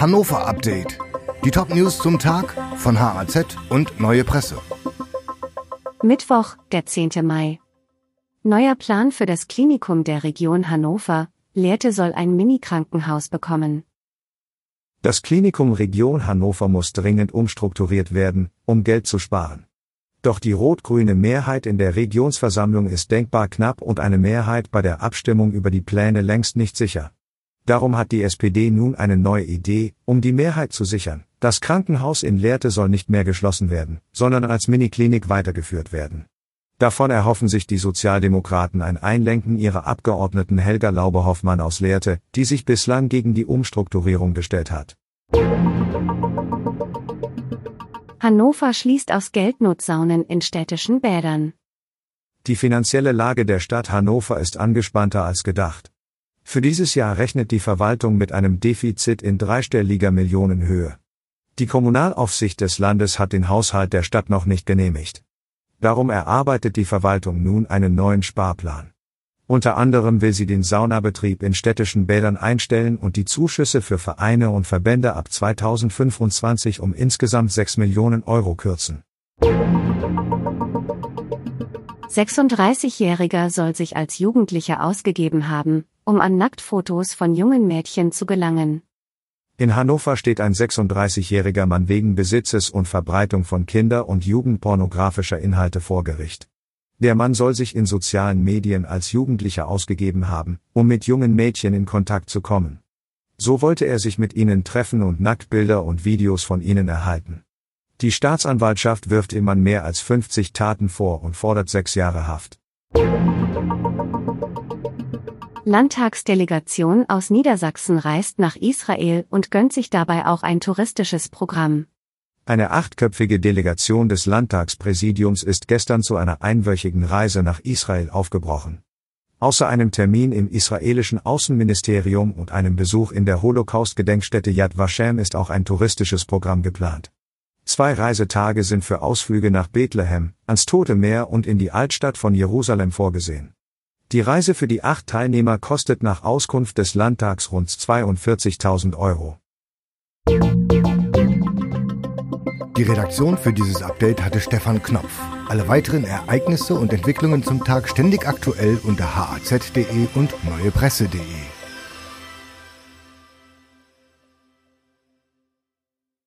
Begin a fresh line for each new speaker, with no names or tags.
Hannover Update. Die Top-News zum Tag von HAZ und Neue Presse.
Mittwoch, der 10. Mai. Neuer Plan für das Klinikum der Region Hannover. Lehrte soll ein Mini-Krankenhaus bekommen.
Das Klinikum Region Hannover muss dringend umstrukturiert werden, um Geld zu sparen. Doch die rot-grüne Mehrheit in der Regionsversammlung ist denkbar knapp und eine Mehrheit bei der Abstimmung über die Pläne längst nicht sicher. Darum hat die SPD nun eine neue Idee, um die Mehrheit zu sichern. Das Krankenhaus in Lehrte soll nicht mehr geschlossen werden, sondern als Miniklinik weitergeführt werden. Davon erhoffen sich die Sozialdemokraten ein Einlenken ihrer Abgeordneten Helga Lauber-Hoffmann aus Lehrte, die sich bislang gegen die Umstrukturierung gestellt hat.
Hannover schließt aus Geldnot Saunen in städtischen Bädern.
Die finanzielle Lage der Stadt Hannover ist angespannter als gedacht. Für dieses Jahr rechnet die Verwaltung mit einem Defizit in dreistelliger Millionenhöhe. Die Kommunalaufsicht des Landes hat den Haushalt der Stadt noch nicht genehmigt. Darum erarbeitet die Verwaltung nun einen neuen Sparplan. Unter anderem will sie den Saunabetrieb in städtischen Bädern einstellen und die Zuschüsse für Vereine und Verbände ab 2025 um insgesamt 6 Millionen Euro kürzen.
36-Jähriger soll sich als Jugendlicher ausgegeben haben, um an Nacktfotos von jungen Mädchen zu gelangen.
In Hannover steht ein 36-jähriger Mann wegen Besitzes und Verbreitung von Kinder- und Jugendpornografischer Inhalte vor Gericht. Der Mann soll sich in sozialen Medien als Jugendlicher ausgegeben haben, um mit jungen Mädchen in Kontakt zu kommen. So wollte er sich mit ihnen treffen und Nacktbilder und Videos von ihnen erhalten. Die Staatsanwaltschaft wirft ihm an mehr als 50 Taten vor und fordert sechs Jahre Haft.
Landtagsdelegation aus Niedersachsen reist nach Israel und gönnt sich dabei auch ein touristisches Programm.
Eine achtköpfige Delegation des Landtagspräsidiums ist gestern zu einer einwöchigen Reise nach Israel aufgebrochen. Außer einem Termin im israelischen Außenministerium und einem Besuch in der Holocaust-Gedenkstätte Yad Vashem ist auch ein touristisches Programm geplant. Zwei Reisetage sind für Ausflüge nach Bethlehem, ans Tote Meer und in die Altstadt von Jerusalem vorgesehen. Die Reise für die acht Teilnehmer kostet nach Auskunft des Landtags rund 42.000 Euro.
Die Redaktion für dieses Update hatte Stefan Knopf. Alle weiteren Ereignisse und Entwicklungen zum Tag ständig aktuell unter haz.de und neuepresse.de.